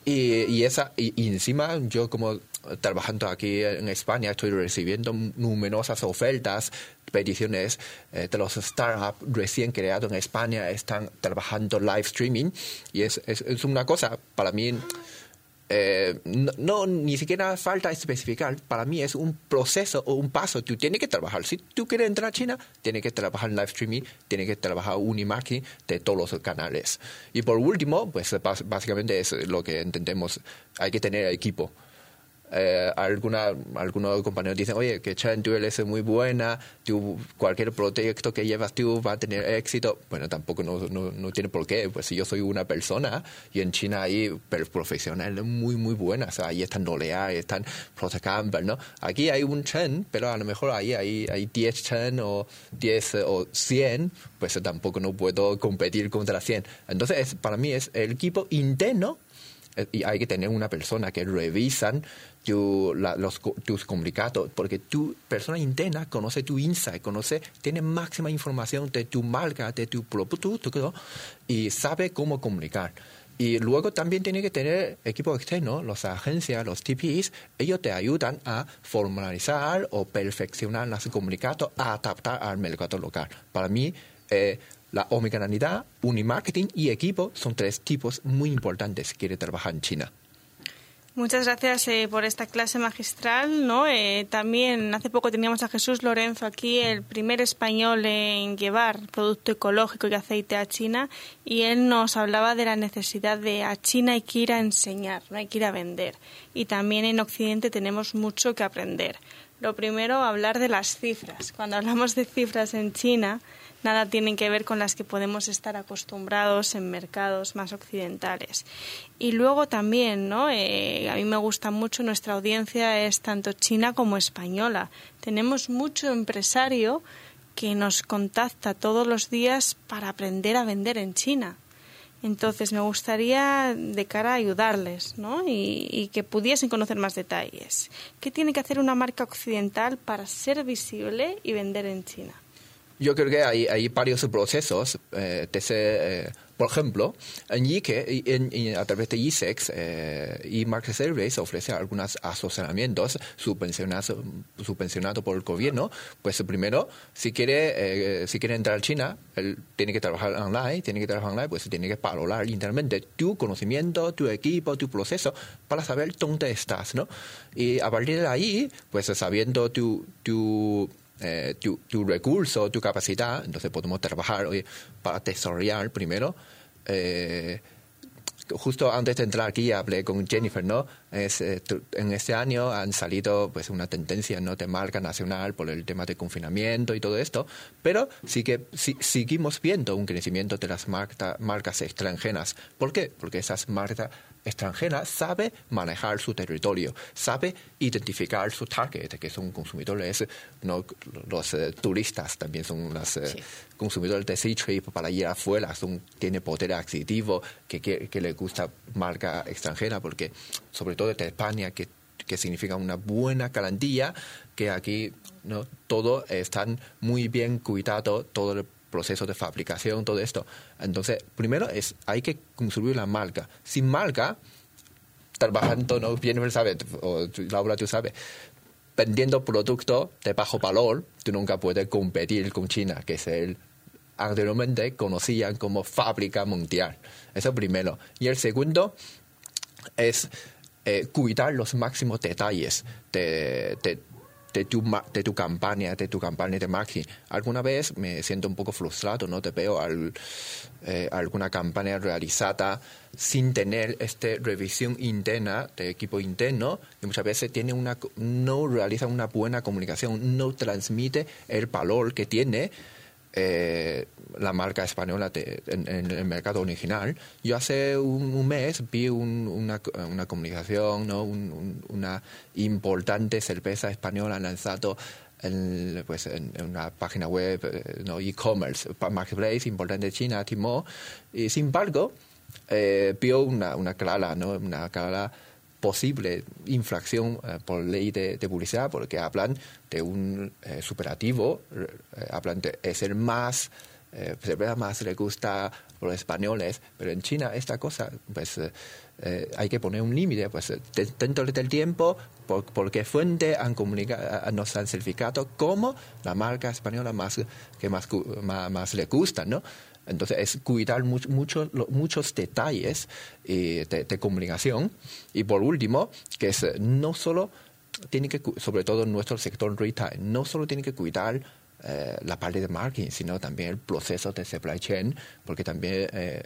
Y, y, esa, y, encima yo como trabajando aquí en España estoy recibiendo numerosas ofertas, peticiones eh, de los startups recién creados en España, están trabajando live streaming y es, es, una cosa para mí eh, no, ni siquiera falta especificar. Para mí es un proceso o un paso. Tú tienes que trabajar. Si tú quieres entrar a China, tienes que trabajar en live streaming, tienes que trabajar unimarketing de todos los canales. Y por último, pues básicamente es lo que entendemos. Hay que tener equipo eh, algunos compañeros dicen, oye, que Chen, tú eres muy buena, tú, cualquier proyecto que llevas tú va a tener éxito. Bueno, tampoco no, no, tiene por qué, pues si yo soy una persona y en China hay profesionales muy, muy buenas, ahí están Nolea, ahí están Prote Campbell, ¿no? Aquí hay un Chen, pero a lo mejor ahí hay, hay 10 Chen o 10 o 100, pues tampoco no puedo competir contra 100. Entonces, para mí es el equipo interno eh, y hay que tener una persona que revisan tu, los, tus comunicados, porque tu persona interna conoce tu insight, conoce, tiene máxima información de tu marca, de tu producto, y sabe cómo comunicar. Y luego también tiene que tener equipo externo, las agencias, los TPs, ellos te ayudan a formalizar o perfeccionar los comunicados, a adaptar al mercado local. Para mí, eh, la omnicanalidad, unimarketing y equipo son tres tipos muy importantes si quiere trabajar en China. Muchas gracias eh, por esta clase magistral. ¿no? Eh, también hace poco teníamos a Jesús Lorenzo aquí, el primer español en llevar producto ecológico y aceite a China, y él nos hablaba de la necesidad de a China hay que ir a enseñar, no hay que ir a vender. Y también en Occidente tenemos mucho que aprender. Lo primero, hablar de las cifras. Cuando hablamos de cifras en China, nada tienen que ver con las que podemos estar acostumbrados en mercados más occidentales. Y luego también, ¿no? Eh, a mí me gusta mucho, nuestra audiencia es tanto china como española. Tenemos mucho empresario que nos contacta todos los días para aprender a vender en China. Entonces me gustaría de cara a ayudarles ¿no? y, y, que pudiesen conocer más detalles. ¿Qué tiene que hacer una marca occidental para ser visible y vender en China? Yo creo que hay, hay varios procesos. Eh, eh, por ejemplo, en Ike, en, a través de ISEX eh, y Market Service ofrece algunos asesoramientos subvencionados subvencionado por el gobierno. Pues primero, si quiere, eh, si quiere entrar a China, él tiene que trabajar online, tiene que trabajar online, pues tiene que valorar internamente tu conocimiento, tu equipo, tu proceso, para saber dónde estás, ¿no? Y a partir de ahí, pues sabiendo tu, tu eh, tu, tu, recurso, tu capacidad, entonces podemos trabajar para desarrollar primero. Eh, justo antes de entrar aquí hablé con Jennifer, ¿no? Es, eh, en este año han salido pues una tendencia ¿no? de marca nacional por el tema de confinamiento y todo esto, pero sí que seguimos viendo un crecimiento de las marcas extranjeras. ¿Por qué? Porque esas marcas extranjera sabe manejar su territorio, sabe identificar su target, que son consumidores, no los eh, turistas también son los eh, consumidores de Sea Trip para ir afuera, son, tiene poder adquisitivo, que, que, le gusta marca extranjera, porque sobre todo de España, que, que significa una buena garantía, que aquí no todo están muy bien cuidado, todo el proceso de fabricación, todo esto. Entonces, primero es, hay que construir la marca. Sin marca, trabajando, ¿no? Bien, sabe, o Laura, tú sabes, vendiendo productos de bajo valor, tú nunca puedes competir con China, que es el anteriormente conocían como fábrica mundial. Eso primero. Y el segundo es eh, cuidar los máximos detalles de, de, de tu, de tu campaña, de tu campaña de marketing. Alguna vez me siento un poco frustrado, ¿no? Te veo al, eh, alguna campaña realizada sin tener esta revisión interna de equipo interno y muchas veces tiene una, no realiza una buena comunicación, no transmite el valor que tiene eh, la marca española en, el mercado original. Yo hace un, mes vi una, una, comunicación, ¿no? una importante cerveza española lanzado en, pues, en, una página web, eh, no e-commerce, marketplace importante de China, Timo, y sin embargo, eh, vio una, una clara, ¿no? una clara posible infracción eh, por ley de, publicidad, porque hablan de un eh, superativo, eh, hablan de es el más, más le gusta a los españoles, pero en China esta cosa, pues hay que poner un límite, pues dentro del tiempo, porque fuente han comunicado, nos han certificado como la marca española más que más, más, más le gusta, ¿no? Entonces es cuidar mucho, muchos detalles eh, de, comunicación. Y por último, que es no solo tiene que, sobre todo en nuestro sector retail, no solo tiene que cuidar eh, la parte de marketing, sino también el proceso de supply chain, porque también eh,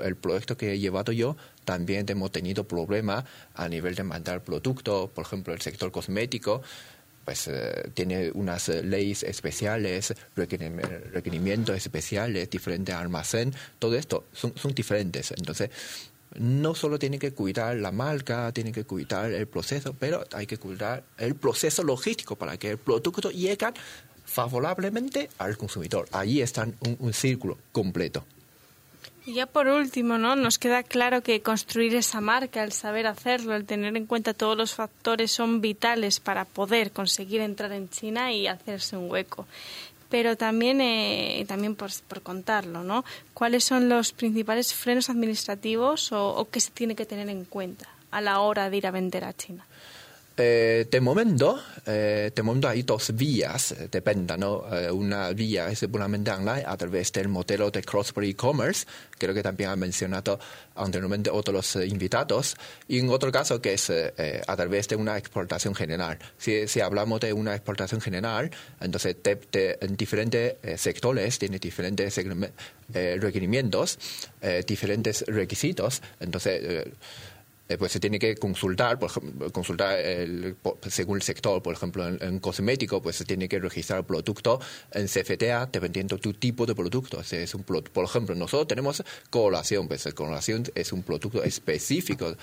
el proyecto que he llevado yo, también hemos tenido problemas a nivel de mandar productos, por ejemplo, el sector cosmético, pues eh, tiene unas eh, leyes especiales, requerimientos especiales, diferentes almacén, todo esto son, son diferentes. Entonces, no solo tiene que cuidar la marca, tiene que cuidar el proceso, pero hay que cuidar el proceso logístico para que el producto llegue favorablemente al consumidor. Allí está un círculo completo. Y ya por último, ¿no? Nos queda claro que construir esa marca, el saber hacerlo, el tener en cuenta todos los factores son vitales para poder conseguir entrar en China y hacerse un hueco. Pero también, eh, también por, contarlo, ¿no? ¿Cuáles son los principales frenos administrativos o, o qué se tiene que tener en cuenta a la hora de ir a vender a China? Eh, de momento, eh, de momento hay dos vías de venta, ¿no? Eh, una vía es puramente online a través del modelo de cross-border e-commerce, creo que también han mencionado anteriormente otros invitados, y en otro caso que es a través de una exportación general. Si, si hablamos de una exportación general, entonces en diferentes sectores tiene diferentes requerimientos, diferentes requisitos, entonces eh, pues se tiene que consultar, por ejemplo, consultar el, según el sector, por ejemplo, en, cosmético, pues se tiene que registrar el producto en CFTA dependiendo tu tipo de producto. es un, por ejemplo, nosotros tenemos coloración, pues coloración es un producto específico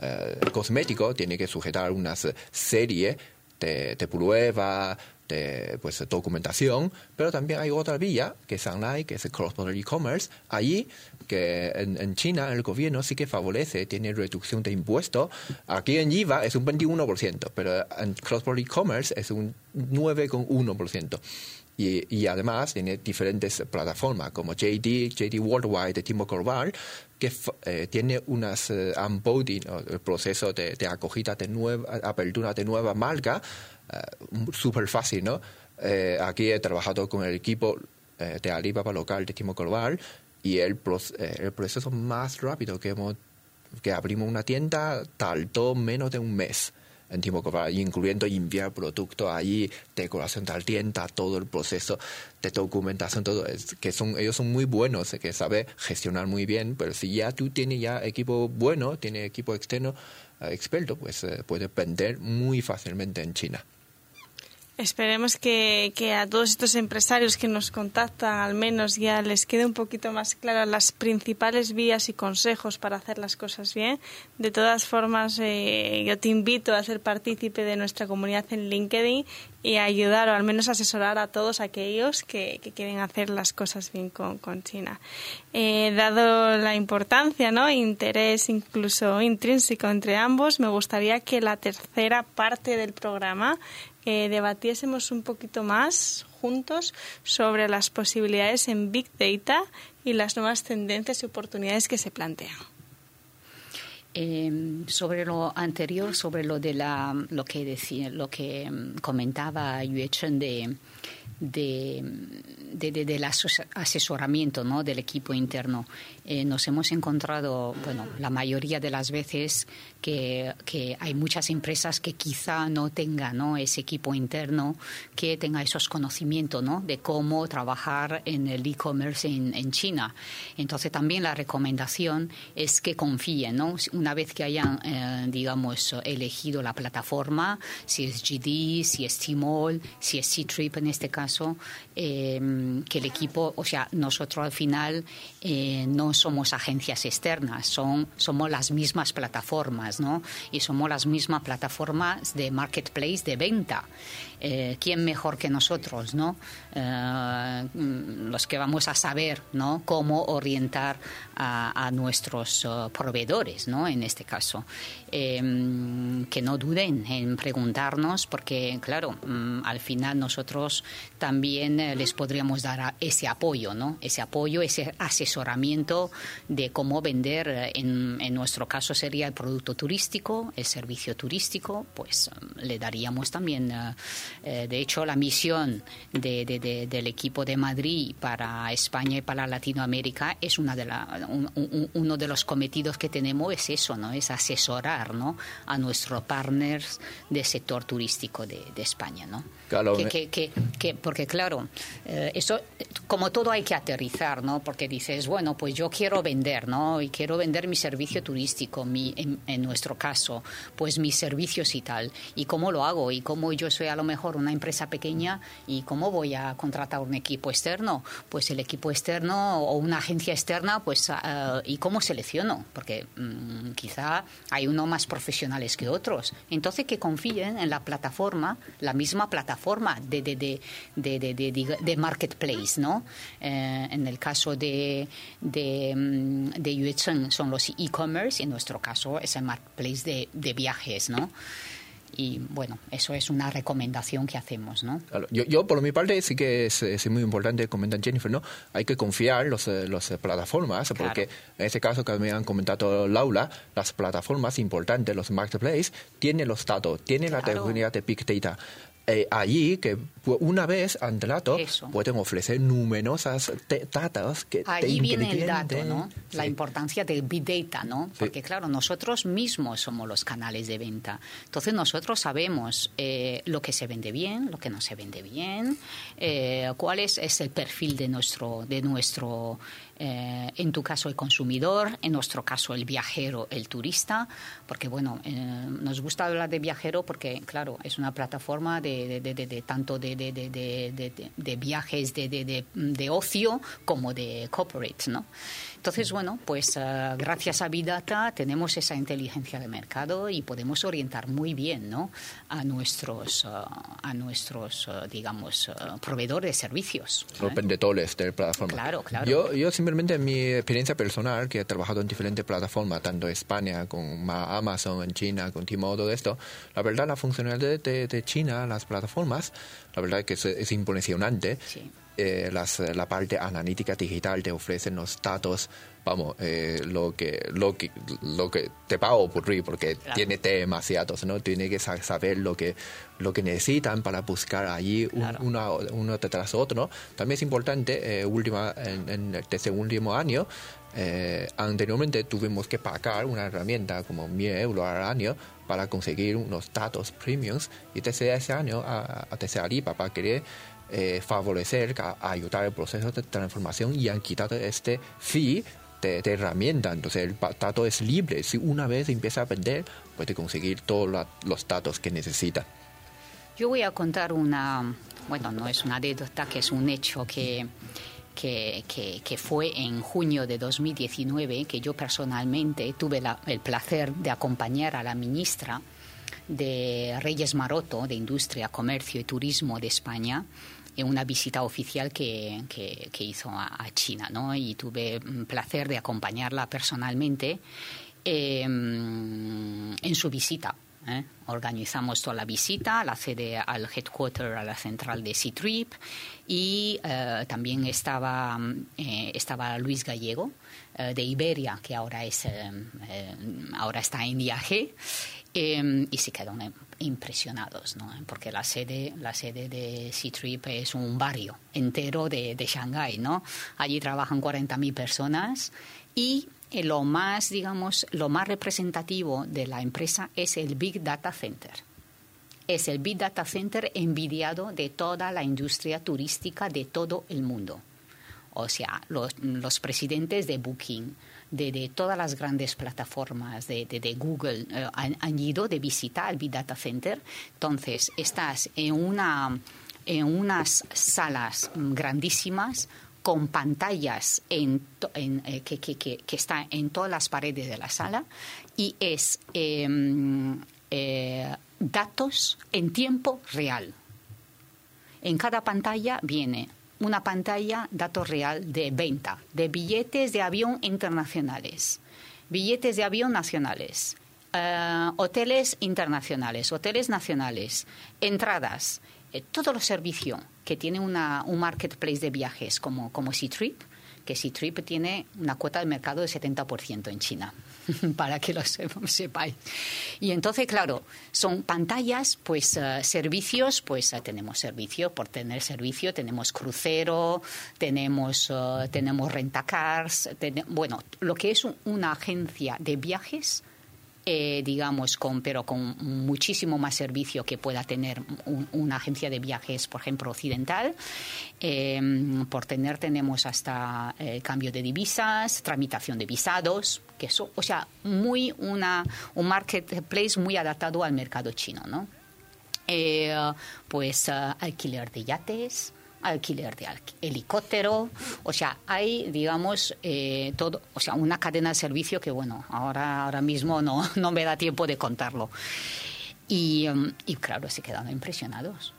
eh, cosmético, tiene que sujetar una serie de, de prueba, de pues, documentación, pero también hay otra vía que es online, que es cross-border e-commerce. Allí, que en, China el gobierno sí que favorece, tiene reducción de impuestos. Aquí en IVA es un 21%, pero en cross-border e-commerce es un 9,1%. Y, y, además tiene diferentes plataformas como JD, JD Worldwide de Timo Corval, que eh, tiene unas eh, onboarding, el proceso de, de, acogida de nueva, apertura de nueva marca, eh, súper fácil, ¿no? Eh, aquí he trabajado con el equipo de Alibaba local de Timo Corval y el, el proceso más rápido que hemos que abrimos una tienda tardó menos de un mes incluyendo enviar productos allí, decoración de la tienda, todo el proceso de documentación, todo, es, que son, ellos son muy buenos, que saben gestionar muy bien, pero si ya tú tienes ya equipo bueno, tienes equipo externo eh, experto, pues eh, puedes vender muy fácilmente en China. Esperemos que, que, a todos estos empresarios que nos contactan al menos ya les quede un poquito más claras las principales vías y consejos para hacer las cosas bien. De todas formas, eh, yo te invito a ser partícipe de nuestra comunidad en LinkedIn y a ayudar o al menos asesorar a todos aquellos que, que quieren hacer las cosas bien con, con China. Eh, dado la importancia, ¿no? interés incluso intrínseco entre ambos, me gustaría que la tercera parte del programa eh, debatiésemos un poquito más juntos sobre las posibilidades en Big Data y las nuevas tendencias y oportunidades que se plantean. Em, sobre lo anterior, sobre lo de la, lo que decía, lo que em, comentaba Yue Chen de de, del asesoramiento ¿no? del equipo interno. Eh, nos hemos encontrado, bueno, la mayoría de las veces que, hay muchas empresas que quizá no tengan ¿no? ese equipo interno que tenga esos conocimientos ¿no? de cómo trabajar en el e-commerce en, en, China. Entonces también la recomendación es que confíen, ¿no? una vez que hayan, eh, digamos, elegido la plataforma, si es GD, si es Tmall, si es C-Trip en este caso, Em, que el equipo, o sea, nosotros al final eh, no somos agencias externas, son, somos las mismas plataformas, ¿no? Y somos las mismas plataformas de marketplace de venta. Eh, ¿Quién mejor que nosotros, no? Eh, los que vamos a saber, ¿no? Cómo orientar a, nuestros proveedores, ¿no? En este caso. Em, que no duden en preguntarnos, porque, claro, mm, al final nosotros también eh, les podríamos dar ese apoyo, ¿no? Ese apoyo, ese asesoramiento de cómo vender, eh, en, en nuestro caso sería el producto turístico, el servicio turístico, pues mm, le daríamos también, eh, de hecho, la misión de, del equipo de Madrid para España y para Latinoamérica es una de la, uno de los cometidos que tenemos es eso, ¿no? Es asesorar, ¿no? A nuestros partners del sector turístico de, España, ¿no? que, que, que, porque claro, eh, eso, como todo hay que aterrizar, ¿no? Porque dices, bueno, pues yo quiero vender, ¿no? Y quiero vender mi servicio turístico, mi, en, nuestro caso, pues mis servicios y tal. ¿Y cómo lo hago? ¿Y cómo yo soy a lo mejor una empresa pequeña y cómo voy a contratar un equipo externo? Pues el equipo externo o una agencia externa, pues, ah, ¿y cómo selecciono? Porque mm, quizá hay uno más profesionales que otros. Entonces, que confíen en la plataforma, la misma plataforma de, de, de, de, marketplace, ¿no? Eh, en el caso de, de, mm, de son los e-commerce, en nuestro caso es el marketplace de, de viajes, ¿no? Y bueno, eso es una recomendación que hacemos, ¿no? Yo, yo por mi parte sí que es, es muy importante, comenta Jennifer, ¿no? Hay que confiar en las los plataformas, porque en este caso que me han comentado Laura, las plataformas importantes, los marketplaces, tienen los datos, tienen la tecnología de Big Data eh, allí que una vez dato pueden ofrecer numerosas datos que allí viene el dato no la importancia del big data no porque claro nosotros mismos somos los canales de venta. Entonces nosotros sabemos eh, lo que se vende bien lo que no se vende bien eh, cuál es, es el perfil de nuestro de nuestro eh, en tu caso el consumidor, en nuestro caso el viajero, el turista, porque bueno, eh, nos gusta hablar de viajero porque, claro, es una plataforma de de, de tanto de, viajes de, ocio como de corporate, ¿no? Entonces, bueno, pues eh, gracias a Big Data tenemos esa inteligencia de mercado y podemos orientar muy bien ¿no? a nuestros, eh, a nuestros eh, digamos, proveedores de servicios. Los vendedores de plataforma. Claro, claro. Yo, yo simplemente en mi experiencia personal, que he trabajado en diferentes plataformas, tanto en España, con Amazon, en China, con Timo, todo esto, la verdad la funcionalidad de, China, las plataformas, la verdad que es, es impresionante. Sí eh, las, la parte analítica digital te ofrecen los datos, vamos, eh, lo, que, lo, que, lo que te va a ocurrir, porque tiene demasiados, ¿no? Tiene que saber lo que, lo que necesitan para buscar allí uno, uno detrás otro. También es importante, eh, última, en, desde el último año, eh, anteriormente tuvimos que pagar una herramienta como 1000 euros al año para conseguir unos datos premiums y desde ese año, a, a desde Alibaba, querer eh, favorecer, ayudar el proceso de transformación y han quitado este fee de, herramienta. Entonces el dato es libre. Si una vez empieza a vender, puede conseguir todos los datos que necesita. Yo voy a contar una, bueno, no es una anécdota, que es un hecho que, que, que, fue en junio de 2019, que yo personalmente tuve el placer de acompañar a la ministra de Reyes Maroto, de Industria, Comercio y Turismo de España, en una visita oficial que, que, hizo a, China, ¿no? Y tuve el placer de acompañarla personalmente em, en su visita. ¿eh? Organizamos toda la visita, la sede al headquarter, a la central de C-Trip y eh, también estaba, eh, estaba Luis Gallego de Iberia, que ahora, es, ahora está en viaje Em, y se quedaron impresionados, ¿no? porque la sede, la sede de C-Trip es un barrio entero de, de Shanghái. ¿no? Allí trabajan 40.000 personas y eh, lo más, digamos, lo más representativo de la empresa es el Big Data Center. Es el Big Data Center envidiado de toda la industria turística de todo el mundo. O sea, los, los presidentes de Booking, de, todas las grandes plataformas de, Google eh, han, ido de visita al Big Data Center. Entonces, estás en, una, en unas salas grandísimas con pantallas en, eh, que, que, que, está en todas las paredes de la sala y es em, eh, datos en tiempo real. En cada pantalla viene una pantalla dato real de venta de billetes de avión internacionales, billetes de avión nacionales, eh, hoteles internacionales, hoteles nacionales, entradas, eh, todos los servicios que tiene una, un marketplace de viajes como, como C-Trip, que C-Trip tiene una cuota de mercado de 70% en China. para que lo sepáis. Y entonces, claro, son pantallas, pues eh, servicios, pues eh, tenemos servicio, por tener servicio tenemos crucero, tenemos, uh, tenemos rentacars, bueno, lo que es una agencia de viajes eh, digamos, con, pero con muchísimo más servicio que pueda tener una agencia de viajes, por ejemplo, occidental. Em, por tener tenemos hasta eh, cambio de divisas, tramitación de visados, que eso, o sea, muy una, un marketplace muy adaptado al mercado chino, ¿no? Eh, pues alquiler de yates, alquiler de helicóptero, o sea, hay, digamos, eh, todo, o sea, una cadena de servicio que, bueno, ahora, ahora mismo no, no me da tiempo de contarlo. Y, um, y claro, se quedaron impresionados.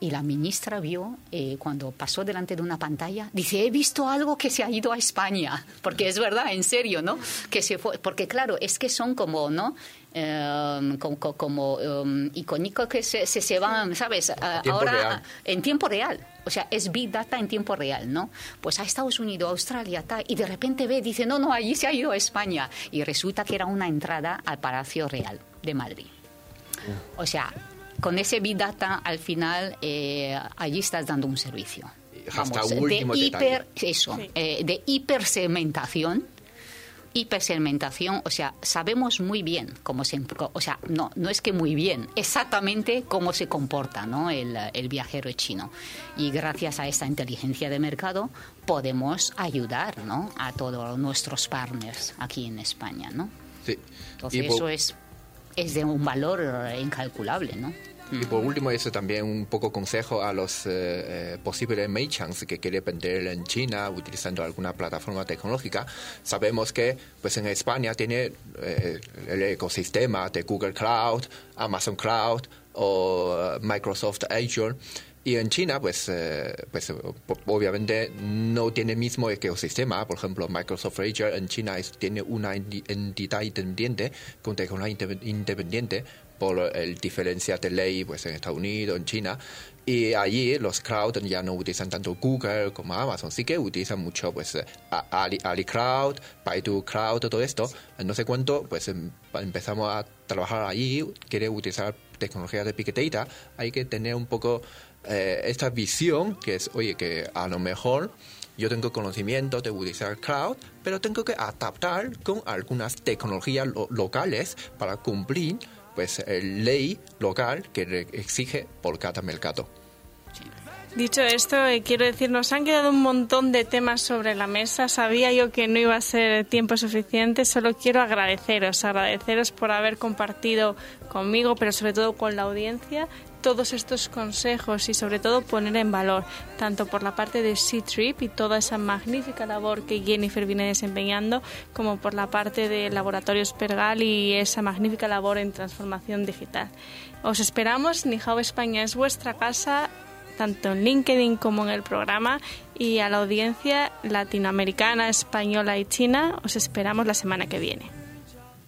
Y la ministra vio, eh, cuando pasó delante de una pantalla, dice, he visto algo que se ha ido a España, porque es verdad, en serio, ¿no? Que se fue, porque claro, es que son como, ¿no? Em, como, como um, icónicos que se, se, van, ¿sabes? Ahora en tiempo real. O sea, es Big Data en tiempo real, ¿no? Pues a Estados Unidos, Australia, tal, y de repente ve, dice, no, no, allí se ha ido a España. Y resulta que era una entrada al Palacio Real de Madrid. O sea, con ese Big Data, al final, eh, allí estás dando un servicio. Vamos, de hiper, eso, eh, de hipersegmentación hipersegmentación, o sea, sabemos muy bien cómo se, o sea, no, no es que muy bien, exactamente cómo se comporta ¿no? el, el viajero chino. Y gracias a esta inteligencia de mercado podemos ayudar ¿no? a todos nuestros partners aquí en España, ¿no? Sí. Entonces eso es, es de un valor incalculable, ¿no? Y por último, eso también un poco consejo a los eh, eh, posibles merchants que quieren vender en China utilizando alguna plataforma tecnológica. Sabemos que pues en España tiene eh, el ecosistema de Google Cloud, Amazon Cloud o Microsoft Azure. Y en China, pues, pues obviamente no tiene el mismo ecosistema. Por ejemplo, Microsoft Azure en China tiene una entidad independiente, con tecnología independiente, por el diferencia de ley pues en Estados Unidos, en China, y allí los cloud ya no utilizan tanto Google como Amazon, sí que utilizan mucho pues Ali, AliCloud, Baidu Cloud, todo esto. No sé cuánto, pues em, empezamos a trabajar allí, quiere utilizar tecnología de Big Data, hay que tener un poco eh, esta visión que es, oye, que a lo mejor yo tengo conocimiento de utilizar cloud, pero tengo que adaptar con algunas tecnologías locales para cumplir pues ley local que exige por cada mercado. Dicho esto, eh, quiero decir, nos han quedado un montón de temas sobre la mesa. Sabía yo que no iba a ser tiempo suficiente. Solo quiero agradeceros, agradeceros por haber compartido conmigo, pero sobre todo con la audiencia, todos estos consejos y sobre todo poner en valor, tanto por la parte de C-Trip y toda esa magnífica labor que Jennifer viene desempeñando, como por la parte de Laboratorios Pergal y esa magnífica labor en transformación digital. Os esperamos, Nihao España es vuestra casa, tanto en LinkedIn como en el programa y a la audiencia latinoamericana, española y china os esperamos la semana que viene.